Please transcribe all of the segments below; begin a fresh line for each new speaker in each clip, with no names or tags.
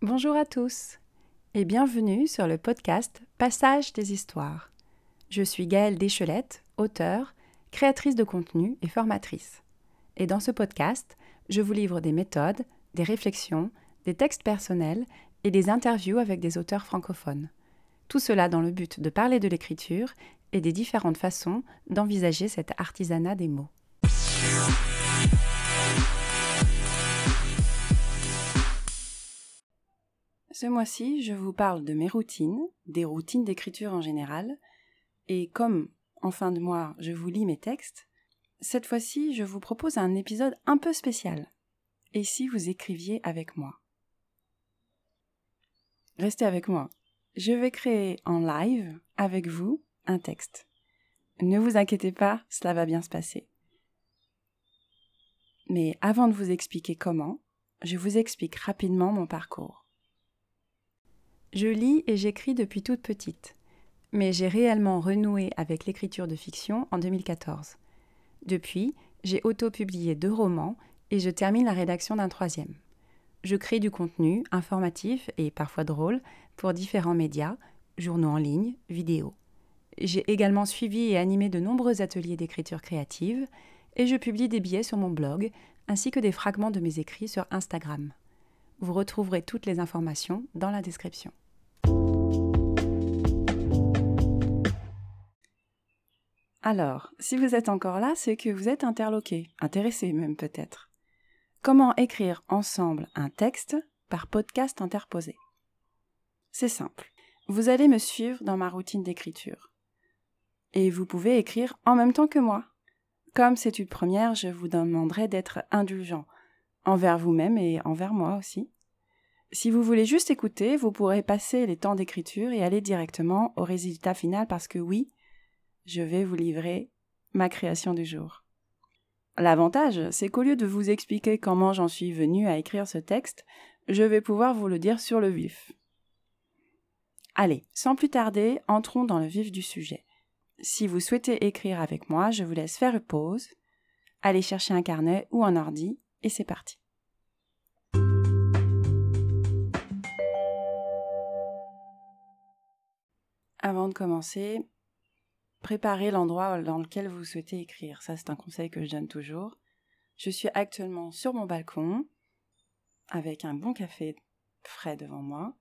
Bonjour à tous et bienvenue sur le podcast Passage des histoires. Je suis Gaëlle Deschelette, auteure, créatrice de contenu et formatrice. Et dans ce podcast, je vous livre des méthodes, des réflexions, des textes personnels et des interviews avec des auteurs francophones. Tout cela dans le but de parler de l'écriture et des différentes façons d'envisager cet artisanat des mots. Ce mois-ci, je vous parle de mes routines, des routines d'écriture en général, et comme en fin de mois, je vous lis mes textes, cette fois-ci, je vous propose un épisode un peu spécial. Et si vous écriviez avec moi? Restez avec moi. Je vais créer en live, avec vous, texte. Ne vous inquiétez pas, cela va bien se passer. Mais avant de vous expliquer comment, je vous explique rapidement mon parcours. Je lis et j'écris depuis toute petite, mais j'ai réellement renoué avec l'écriture de fiction en 2014. Depuis, j'ai auto-publié deux romans et je termine la rédaction d'un troisième. Je crée du contenu informatif et parfois drôle pour différents médias, journaux en ligne, vidéos. J'ai également suivi et animé de nombreux ateliers d'écriture créative et je publie des billets sur mon blog ainsi que des fragments de mes écrits sur Instagram. Vous retrouverez toutes les informations dans la description. Alors, si vous êtes encore là, c'est que vous êtes interloqué, intéressé même peut-être. Comment écrire ensemble un texte par podcast interposé? C'est simple. Vous allez me suivre dans ma routine d'écriture. Et vous pouvez écrire en même temps que moi. Comme c'est une première, je vous demanderai d'être indulgent envers vous-même et envers moi aussi. Si vous voulez juste écouter, vous pourrez passer les temps d'écriture et aller directement au résultat final parce que oui, je vais vous livrer ma création du jour. L'avantage, c'est qu'au lieu de vous expliquer comment j'en suis venu à écrire ce texte, je vais pouvoir vous le dire sur le vif. Allez, sans plus tarder, entrons dans le vif du sujet. Si vous souhaitez écrire avec moi, je vous laisse faire une pause, allez chercher un carnet ou un ordi, et c'est parti. Avant de commencer, préparez l'endroit dans lequel vous souhaitez écrire. Ça, c'est un conseil que je donne toujours. Je suis actuellement sur mon balcon avec un bon café frais devant moi,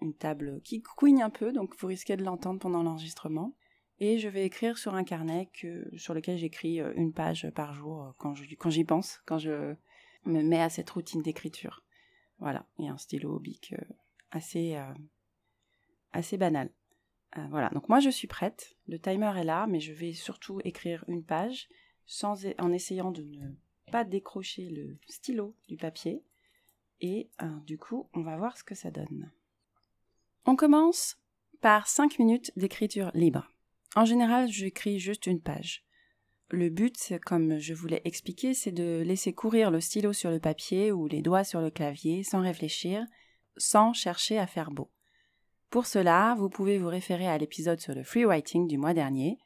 une table qui couigne un peu, donc vous risquez de l'entendre pendant l'enregistrement. Et je vais écrire sur un carnet que, sur lequel j'écris euh, une page par jour euh, quand, quand j'y pense, quand je me mets à cette routine d'écriture. Voilà, et un stylo bic euh, assez, assez banal. Voilà, donc moi je suis prête, le timer est là, mais je vais surtout écrire une page sans, en essayant de ne pas décrocher le stylo du papier. Et du coup, on va voir ce que ça donne. On commence par 5 minutes d'écriture libre. En général, j'écris juste une page. Le but, comme je vous l'ai expliqué, c'est de laisser courir le stylo sur le papier ou les doigts sur le clavier sans réfléchir, sans chercher à faire beau. Pour cela, vous pouvez vous référer à l'épisode sur le free writing du mois dernier.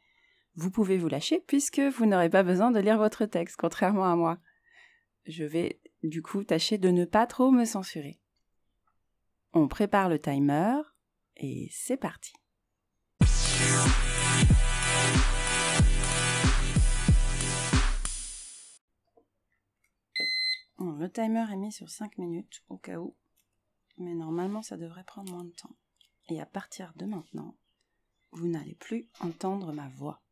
Vous pouvez vous lâcher puisque vous n'aurez pas besoin de lire votre texte, contrairement à moi. Je vais du coup tâcher de ne pas trop me censurer. On prépare le timer et c'est parti. Le timer est mis sur 5 minutes au cas où, mais normalement ça devrait prendre moins de temps et à partir de maintenant, vous n'allez plus entendre ma voix.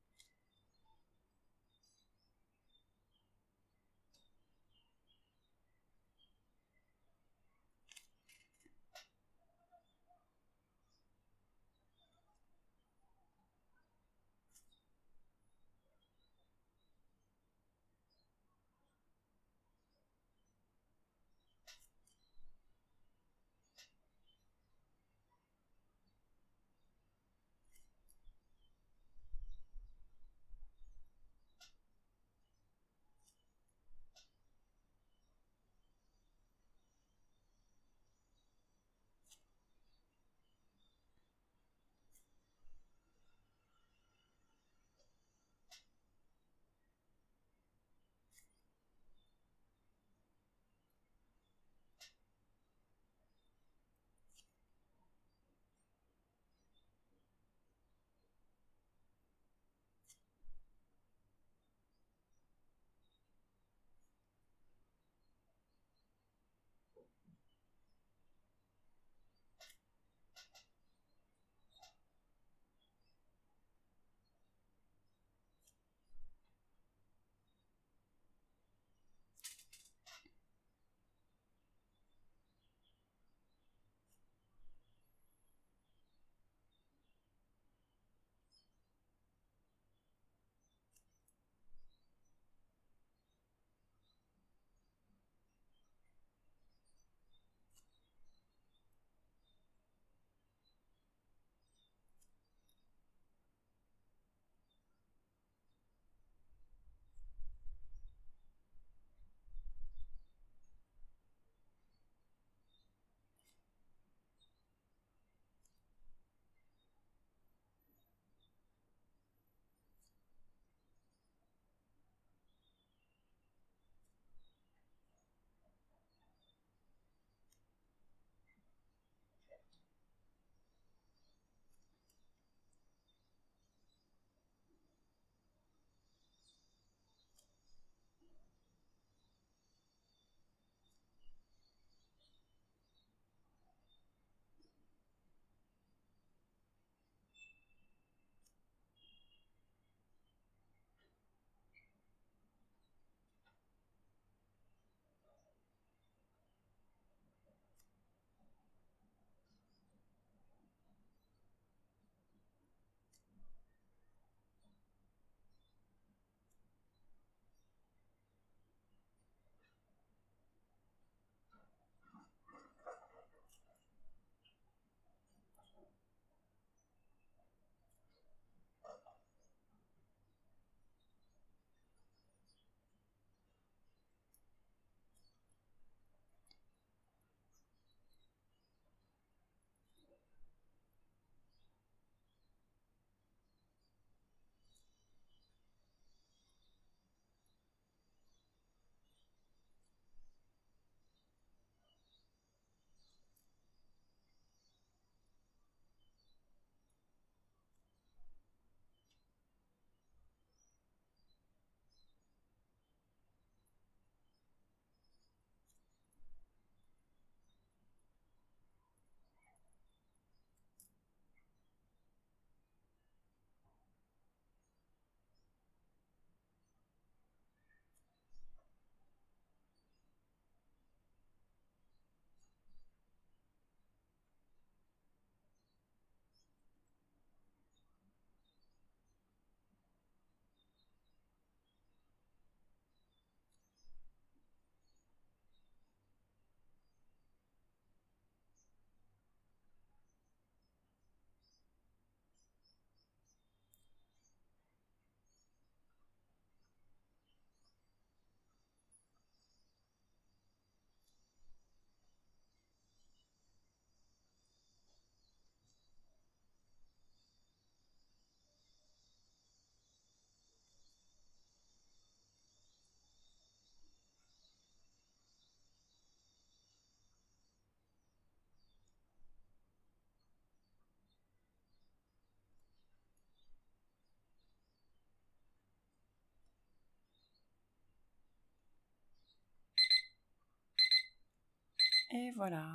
Et voilà.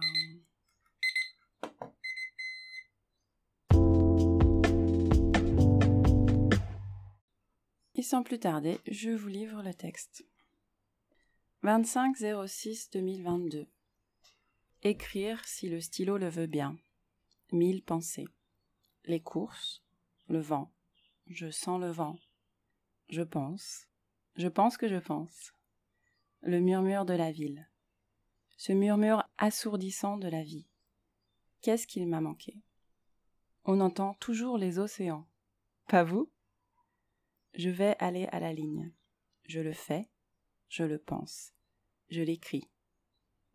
Et sans plus tarder, je vous livre le texte. 25 06 2022 Écrire si le stylo le veut bien. Mille pensées. Les courses. Le vent. Je sens le vent. Je pense. Je pense que je pense. Le murmure de la ville. Ce murmure assourdissant de la vie. Qu'est-ce qu'il m'a manqué? On entend toujours les océans. Pas vous? Je vais aller à la ligne. Je le fais. Je le pense. Je l'écris.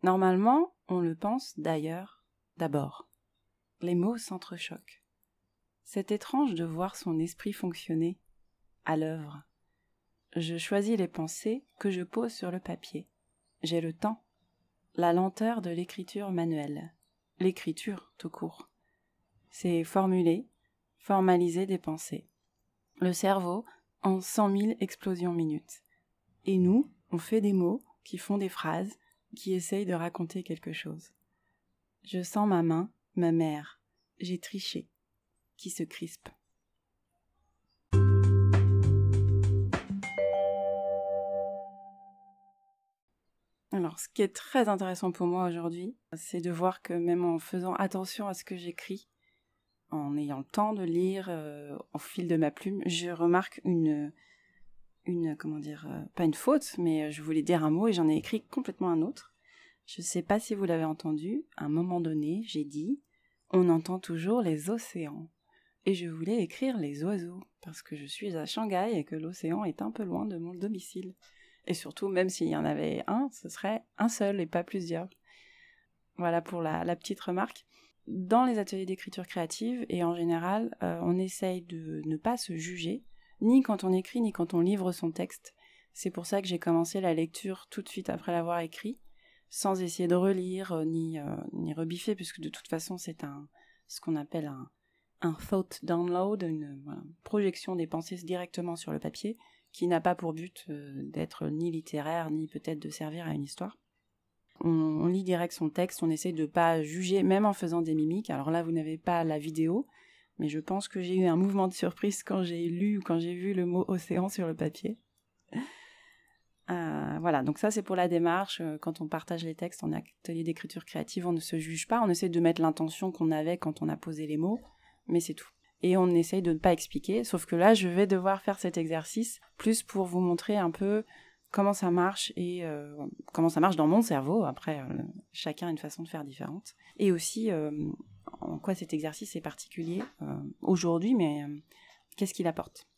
Normalement, on le pense d'ailleurs d'abord. Les mots s'entrechoquent. C'est étrange de voir son esprit fonctionner à l'œuvre. Je choisis les pensées que je pose sur le papier. J'ai le temps. La lenteur de l'écriture manuelle. L'écriture tout court. C'est formuler, formaliser des pensées. Le cerveau en cent mille explosions minutes. Et nous, on fait des mots qui font des phrases, qui essayent de raconter quelque chose. Je sens ma main, ma mère, j'ai triché, qui se crispe. Ce qui est très intéressant pour moi aujourd'hui, c'est de voir que même en faisant attention à ce que j'écris, en ayant le temps de lire euh, au fil de ma plume, je remarque une, une comment dire, euh, pas une faute, mais je voulais dire un mot et j'en ai écrit complètement un autre. Je ne sais pas si vous l'avez entendu, à un moment donné, j'ai dit on entend toujours les océans. Et je voulais écrire les oiseaux, parce que je suis à Shanghai et que l'océan est un peu loin de mon domicile. Et surtout, même s'il y en avait un, ce serait un seul et pas plusieurs. Voilà pour la, petite remarque. Dans les ateliers d'écriture créative, et en général, euh, on essaye de ne pas se juger, ni quand on écrit, ni quand on livre son texte. C'est pour ça que j'ai commencé la lecture tout de suite après l'avoir écrit, sans essayer de relire euh, ni, euh, ni rebiffer, puisque de toute façon c'est un ce qu'on appelle un, un thought download, une projection des pensées directement sur le papier, qui n'a pas pour but euh, d'être ni littéraire, ni peut-être de servir à une histoire. On, lit direct son texte, on essaie de pas juger, même en faisant des mimiques. Alors là, vous n'avez pas la vidéo, mais je pense que j'ai eu un mouvement de surprise quand j'ai lu ou quand j'ai vu le mot océan sur le papier. Euh, voilà, donc ça c'est pour la démarche. Euh, quand on partage les textes en atelier d'écriture créative, on ne se juge pas, on essaie de mettre l'intention qu'on avait quand on a posé les mots, mais c'est tout. Et on essaye de ne pas expliquer, sauf que là je vais devoir faire cet exercice plus pour vous montrer un peu comment ça marche et euh, comment ça marche dans mon cerveau. Après, chacun a une façon de faire différente. Et aussi en quoi cet exercice est particulier aujourd'hui, mais qu'est-ce qu'il apporte?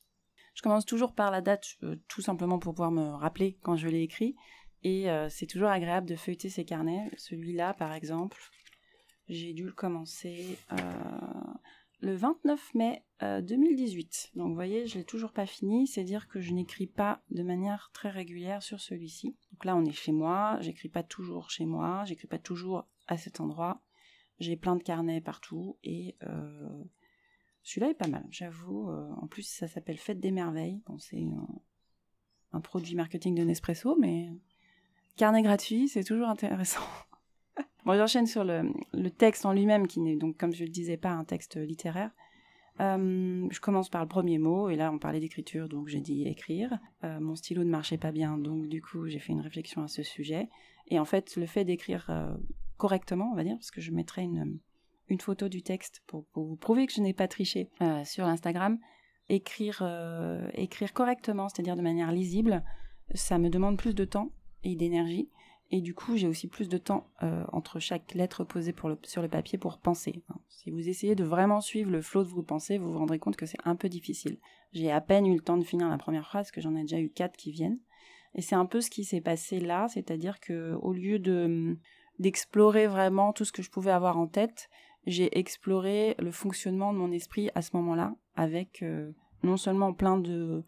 Je commence toujours par la date, euh, tout simplement pour pouvoir me rappeler quand je l'ai écrit. Et euh, c'est toujours agréable de feuilleter ces carnets. Celui-là, par exemple, j'ai dû le commencer euh, le 29 mai 2018. Donc vous voyez, je l'ai toujours pas fini. C'est dire que je n'écris pas de manière très régulière sur celui-ci. Donc là, on est chez moi. J'écris pas toujours chez moi. J'écris pas toujours à cet endroit. J'ai plein de carnets partout et celui-là est pas mal, j'avoue. Euh, en plus, ça s'appelle Fête des Merveilles. Bon, c'est un, produit marketing de Nespresso, mais carnet gratuit, c'est toujours intéressant. Bon, j'enchaîne sur le, texte en lui-même, qui n'est donc, comme je le disais, pas un texte littéraire. Euh, je commence par le premier mot, et là on parlait d'écriture, donc j'ai dit écrire. Euh, mon stylo ne marchait pas bien, donc du coup j'ai fait une réflexion à ce sujet. Et en fait, le fait d'écrire correctement, on va dire, parce que je mettrais une, photo du texte pour, vous prouver que je n'ai pas triché euh, sur Instagram. Écrire, euh, écrire correctement, c'est-à-dire de manière lisible, ça me demande plus de temps et d'énergie. Et du coup, j'ai aussi plus de temps euh, entre chaque lettre posée sur le papier pour penser. Si vous essayez de vraiment suivre le flot de vos pensées, vous vous rendrez compte que c'est un peu difficile. J'ai à peine eu le temps de finir la première phrase, que j'en ai déjà eu quatre qui viennent. Et c'est un peu ce qui s'est passé là, c'est-à-dire que au lieu de d'explorer vraiment tout ce que je pouvais avoir en tête, j'ai exploré le fonctionnement de mon esprit à ce moment-là, avec euh, non seulement plein de,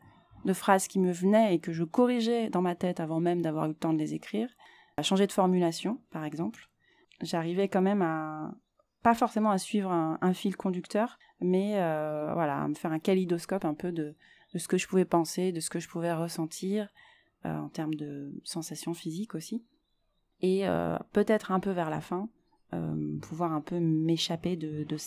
phrases qui me venaient et que je corrigeais dans ma tête avant même d'avoir eu le temps de les écrire, à changer de formulation, par exemple. J'arrivais quand même à, pas forcément à suivre un, fil conducteur, mais euh, voilà, à me faire un kaléidoscope un peu de, de, ce que je pouvais penser, de ce que je pouvais ressentir, euh, en termes de sensations physiques aussi. et euh, peut-être un peu vers la fin, pouvoir un peu m'échapper de, de,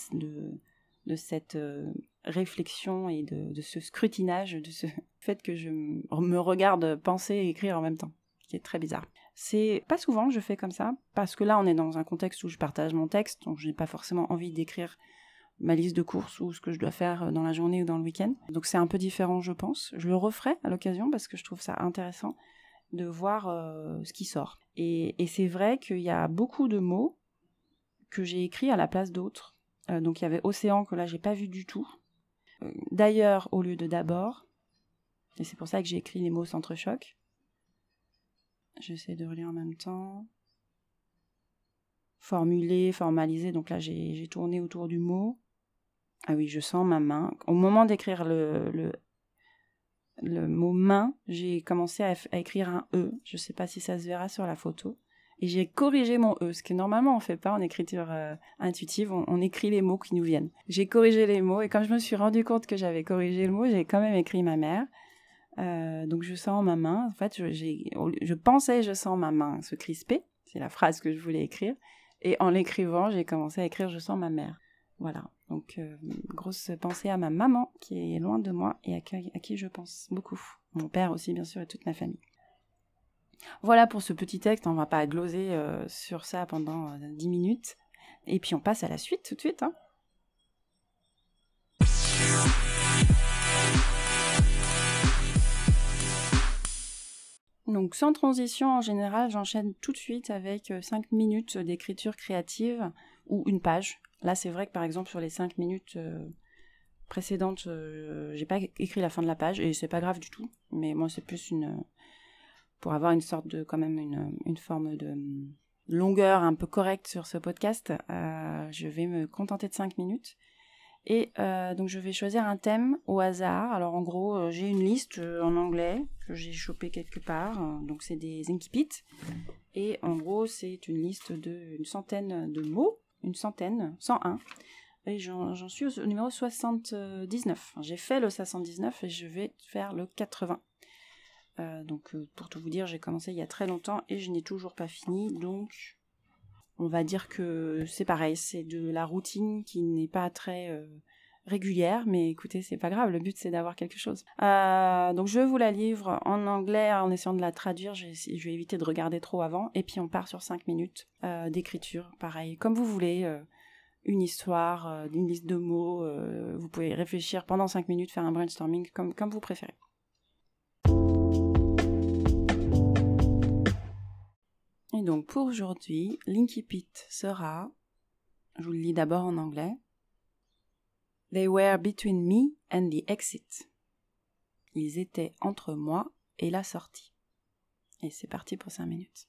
de, cette euh, réflexion et de, de, ce scrutinage, de ce fait que je me regarde penser et écrire en même temps, qui est très bizarre. C'est pas souvent que je fais comme ça, parce que là on est dans un contexte où je partage mon texte, donc je n'ai pas forcément envie d'écrire ma liste de courses ou ce que je dois faire dans la journée ou dans le week-end. Donc c'est un peu différent, je pense. Je le referai à l'occasion parce que je trouve ça intéressant de voir euh, ce qui sort. Et, c'est vrai qu'il y a beaucoup de mots que j'ai écrits à la place d'autres. Euh, donc il y avait Océan que là j'ai pas vu du tout. Euh, d'ailleurs au lieu de d'abord. Et c'est pour ça que j'ai écrit les mots centre-choc. J'essaie de relire en même temps formuler, formaliser. Donc là, j'ai tourné autour du mot. Ah oui, je sens ma main. Au moment d'écrire le, le, mot main, j'ai commencé à, écrire un E. Je ne sais pas si ça se verra sur la photo. Et j'ai corrigé mon E, ce que normalement on fait pas en écriture euh, intuitive, on, écrit les mots qui nous viennent. J'ai corrigé les mots et quand je me suis rendu compte que j'avais corrigé le mot, j'ai quand même écrit ma mère. Euh, donc je sens ma main. En fait, je, pensais je sens ma main se crisper. C'est la phrase que je voulais écrire. Et en l'écrivant, j'ai commencé à écrire Je sens ma mère. Voilà. Donc, euh, grosse pensée à ma maman qui est loin de moi et à qui, je pense beaucoup. Mon père aussi, bien sûr, et toute ma famille. Voilà pour ce petit texte. On va pas gloser euh, sur ça pendant euh, dix 10 minutes. Et puis on passe à la suite tout de suite. Hein. Donc sans transition, en général, j'enchaîne tout de suite avec 5 euh, minutes d'écriture créative ou une page. Là, c'est vrai que par exemple sur les 5 minutes euh, précédentes, euh, j'ai pas écrit la fin de la page et c'est pas grave du tout. Mais moi, c'est plus une pour avoir une sorte de quand même une, une forme de longueur un peu correcte sur ce podcast. je vais me contenter de 5 minutes. Et euh, donc je vais choisir un thème au hasard. Alors en gros, euh, j'ai une liste euh, en anglais que j'ai chopé quelque part. donc c'est des incipits. Et en gros, c'est une liste de une centaine de mots, une centaine, 101. Et j'en suis au numéro 79. J'ai fait le 79 et je vais faire le 80. donc pour tout vous dire, j'ai commencé il y a très longtemps et je n'ai toujours pas fini. Donc on va dire que c'est pareil, c'est de la routine qui n'est pas très euh, régulière, mais écoutez, c'est pas grave, le but c'est d'avoir quelque chose. Euh, donc je vous la livre en anglais en essayant de la traduire, je, vais éviter de regarder trop avant, et puis on part sur 5 minutes euh, d'écriture, pareil, comme vous voulez, une histoire, une liste de mots, vous pouvez réfléchir pendant 5 minutes, faire un brainstorming comme, comme vous préférez. Et donc pour aujourd'hui, l'incipit sera, je vous le lis d'abord en anglais, They were between me and the exit. Ils étaient entre moi et la sortie. Et c'est parti pour 5 minutes.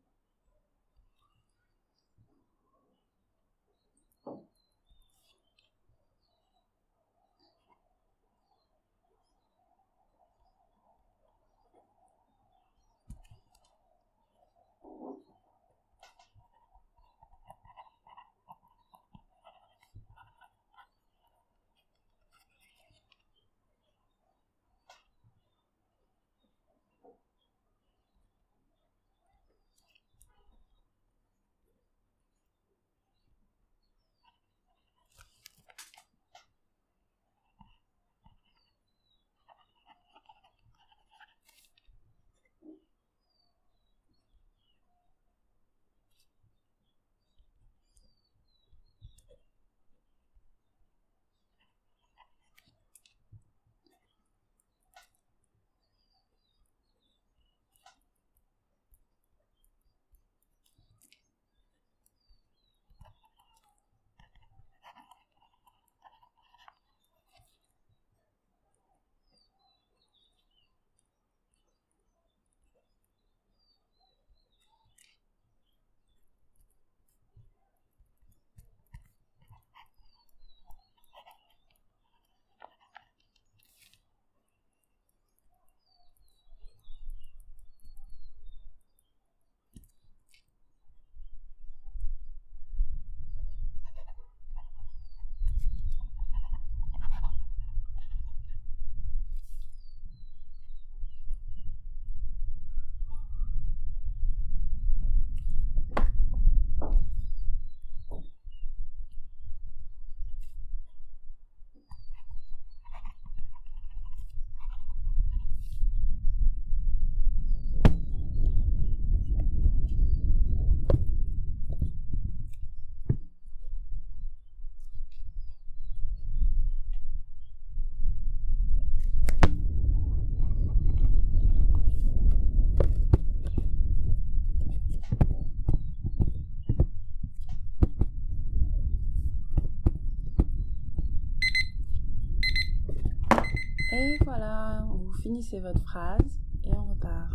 finissez votre phrase et on repart.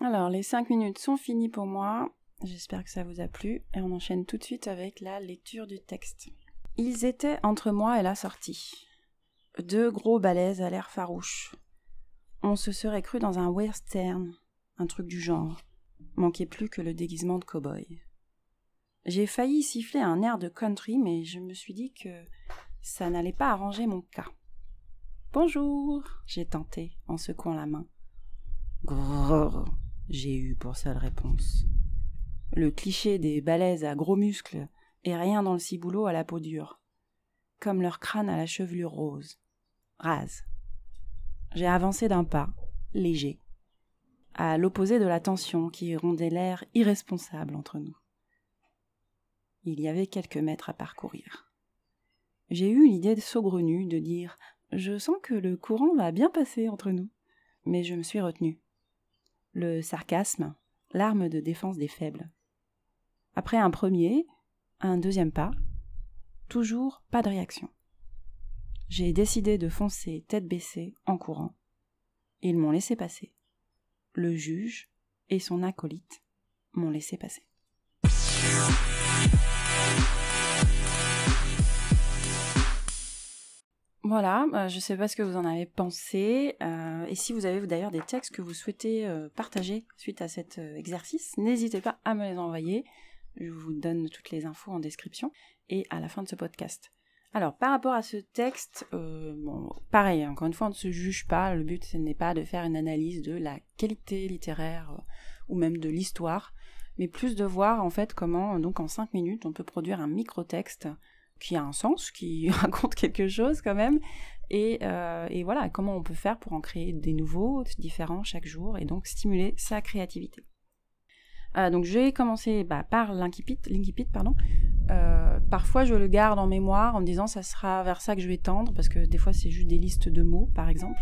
Alors, les 5 minutes sont finies pour moi. J'espère que ça vous a plu et on enchaîne tout de suite avec la lecture du texte. Ils étaient entre moi et la sortie. Deux gros balaises à l'air farouche. On se serait cru dans un western, un truc du genre. Manquait plus que le déguisement de cow-boy. J'ai failli siffler un air de country, mais je me suis dit que ça n'allait pas arranger mon cas. Bonjour, j'ai tenté en secouant la main. Grrr, j'ai eu pour seule réponse. Le cliché des balaises à gros muscles et rien dans le ciboulot à la peau dure, comme leur crâne à la chevelure rose, rase. J'ai avancé d'un pas, léger, à l'opposé de la tension qui rondait l'air irresponsable entre nous. Il y avait quelques mètres à parcourir. J'ai eu l'idée saugrenue de dire Je sens que le courant va bien passer entre nous. Mais je me suis retenue. Le sarcasme, l'arme de défense des faibles. Après un premier, un deuxième pas, toujours pas de réaction. J'ai décidé de foncer tête baissée en courant. Ils m'ont laissé passer. Le juge et son acolyte m'ont laissé passer. Voilà, euh, je ne sais pas ce que vous en avez pensé. euh, et si vous avez d'ailleurs des textes que vous souhaitez euh, partager suite à cet exercice, n'hésitez pas à me les envoyer. Je vous donne toutes les infos en description et à la fin de ce podcast. Alors, par rapport à ce texte, bon, pareil, encore une fois, on ne se juge pas. Le but, ce n'est pas de faire une analyse de la qualité littéraire ou même de l'histoire, mais plus de voir en fait comment, donc en cinq minutes, on peut produire un micro-texte qui a un sens, qui raconte quelque chose quand même, et, euh, et voilà, comment on peut faire pour en créer des nouveaux, différents chaque jour, et donc stimuler sa créativité. Euh, donc je vais commencer bah, par l'incipit pardon. Euh, parfois je le garde en mémoire en me disant ça sera vers ça que je vais tendre, parce que des fois c'est juste des listes de mots par exemple.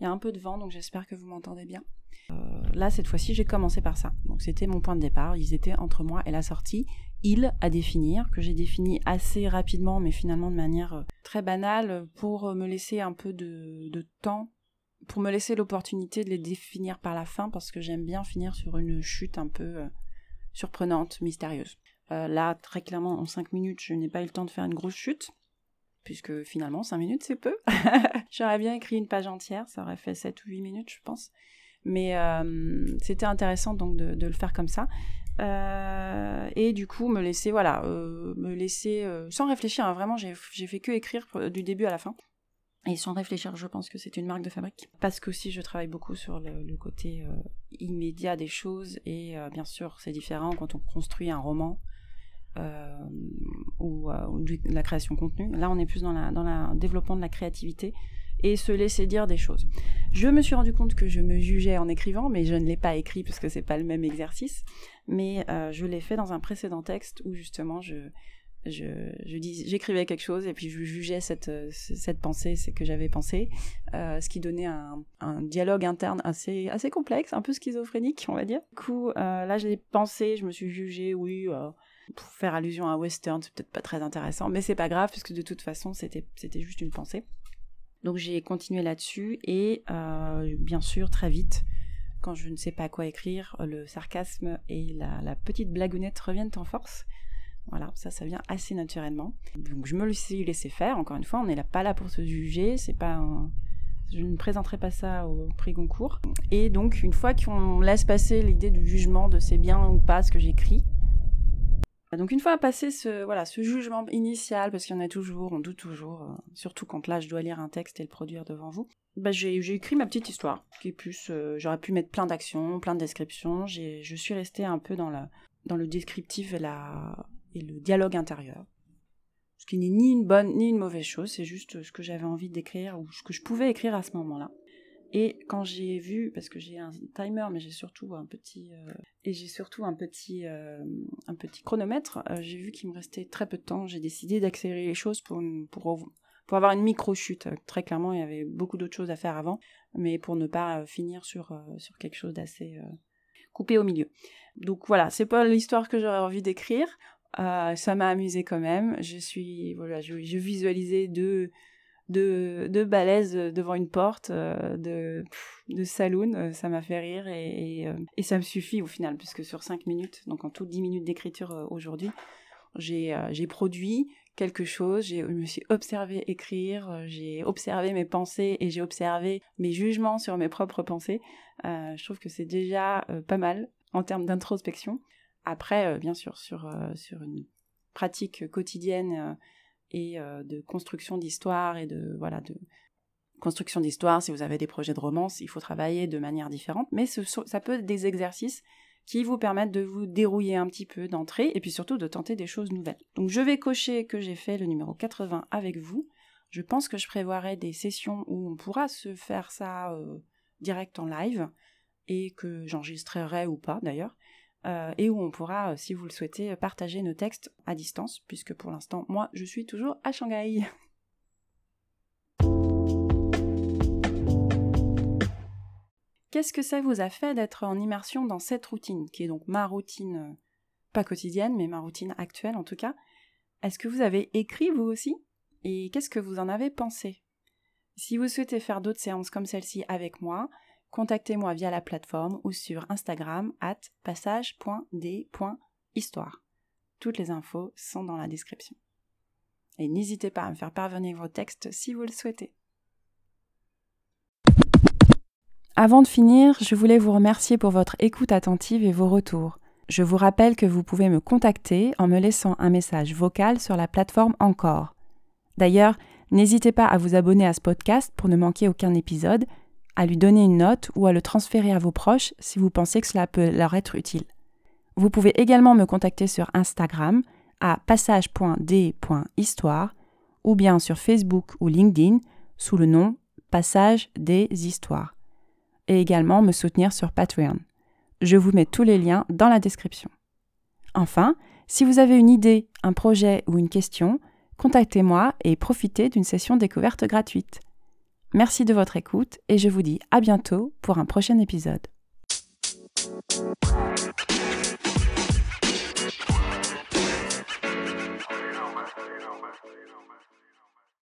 Il y a un peu de vent, donc j'espère que vous m'entendez bien. Là, cette fois-ci, j'ai commencé par ça. Donc c'était mon point de départ. Ils étaient entre moi et la sortie. Il à définir, que j'ai défini assez rapidement, mais finalement de manière euh, très banale, pour me laisser un peu de, temps, pour me laisser l'opportunité de les définir par la fin, parce que j'aime bien finir sur une chute un peu surprenante, mystérieuse. là, très clairement, en 5 minutes, je n'ai pas eu le temps de faire une grosse chute puisque finalement 5 minutes c'est peu. J'aurais bien écrit une page entière, ça aurait fait 7 ou 8 minutes je pense. Mais euh, c'était intéressant donc de, le faire comme ça. Euh, et du coup me laisser voilà euh, me laisser sans réfléchir hein, vraiment j'ai fait que écrire du début à la fin et sans réfléchir je pense que c'est une marque de fabrique parce qu'aussi je travaille beaucoup sur le, côté immédiat des choses et bien sûr c'est différent quand on construit un roman euh, ou, euh, de la création contenu. Là, on est plus dans le dans la développement de la créativité et se laisser dire des choses. Je me suis rendu compte que je me jugeais en écrivant, mais je ne l'ai pas écrit parce que c'est pas le même exercice. Mais euh, je l'ai fait dans un précédent texte où justement je je, dis j'écrivais quelque chose et puis je jugeais cette cette pensée, ce que j'avais pensé, euh, ce qui donnait un, un, dialogue interne assez assez complexe, un peu schizophrénique, on va dire. Du coup, euh, là j'ai pensé, je me suis jugée, oui. Euh, pour faire allusion à western, c'est peut-être pas très intéressant, mais c'est pas grave puisque de toute façon c'était c'était juste une pensée. Donc j'ai continué là-dessus et euh, bien sûr très vite, quand je ne sais pas quoi écrire, le sarcasme et la, petite blagounette reviennent en force. Voilà, ça, ça vient assez naturellement. Donc je me le suis laissé faire. Encore une fois, on n'est pas là pour se juger. C'est pas Je ne présenterai pas ça au prix Goncourt. Et donc, une fois qu'on laisse passer l'idée du jugement de c'est bien ou pas ce que j'écris, donc une fois passé ce voilà ce jugement initial, parce qu'il y en a toujours, on doute toujours, euh, surtout quand là je dois lire un texte et le produire devant vous, bah, j'ai écrit ma petite histoire, qui plus, euh, j'aurais pu mettre plein d'actions, plein de descriptions, je suis restée un peu dans, la, dans le descriptif et, la, et le dialogue intérieur. Ce qui n'est ni une bonne ni une mauvaise chose, c'est juste ce que j'avais envie d'écrire ou ce que je pouvais écrire à ce moment-là. Et quand j'ai vu, parce que j'ai un timer, mais j'ai surtout un petit euh, et j'ai surtout un petit euh, un petit chronomètre, euh, j'ai vu qu'il me restait très peu de temps. J'ai décidé d'accélérer les choses pour pour pour avoir une micro chute. Très clairement, il y avait beaucoup d'autres choses à faire avant, mais pour ne pas finir sur sur quelque chose d'assez coupé au milieu. Donc voilà, c'est pas l'histoire que j'aurais envie d'écrire. ça m'a amusé quand même. Je suis voilà, je, je visualisais deux de, de devant une porte euh, de, saloon. Euh, ça m'a fait rire et, euh, et, ça me suffit au final, puisque sur 5 minutes, donc en tout 10 minutes d'écriture aujourd'hui, j'ai produit quelque chose, je me suis observé écrire, j'ai observé mes pensées et j'ai observé mes jugements sur mes propres pensées. je trouve que c'est déjà pas mal en termes d'introspection. Après, bien sûr, sur une pratique quotidienne et euh, de construction d'histoire et de voilà de construction d'histoire. Si vous avez des projets de romance, il faut travailler de manière différente, mais ça peut être des exercices qui vous permettent de vous dérouiller un petit peu d'entrée et puis surtout de tenter des choses nouvelles. Donc je vais cocher que j'ai fait le numéro 80 avec vous. Je pense que je prévoirai des sessions où on pourra se faire ça euh, direct en live et que j'enregistrerai ou pas d'ailleurs. Euh, et où on pourra, euh, si vous le souhaitez, partager nos textes à distance, puisque pour l'instant, moi, je suis toujours à Shanghai. Qu'est-ce que ça vous a fait d'être en immersion dans cette routine, qui est donc ma routine, euh, pas quotidienne, mais ma routine actuelle en tout cas? Est-ce que vous avez écrit vous aussi? Et qu'est-ce que vous en avez pensé? Si vous souhaitez faire d'autres séances comme celle-ci avec moi, contactez-moi via la plateforme ou sur Instagram at passage.d.histoire. Toutes les infos sont dans la description. Et n'hésitez pas à me faire parvenir vos textes si vous le souhaitez. Avant de finir, je voulais vous remercier pour votre écoute attentive et vos retours. Je vous rappelle que vous pouvez me contacter en me laissant un message vocal sur la plateforme Encore. D'ailleurs, n'hésitez pas à vous abonner à ce podcast pour ne manquer aucun épisode à lui donner une note ou à le transférer à vos proches si vous pensez que cela peut leur être utile. Vous pouvez également me contacter sur Instagram à passage.d.histoire ou bien sur Facebook ou LinkedIn sous le nom Passage des Histoires. Et également me soutenir sur Patreon. Je vous mets tous les liens dans la description. Enfin, si vous avez une idée, un projet ou une question, contactez-moi et profitez d'une session découverte gratuite. Merci de votre écoute et je vous dis à bientôt pour un prochain épisode.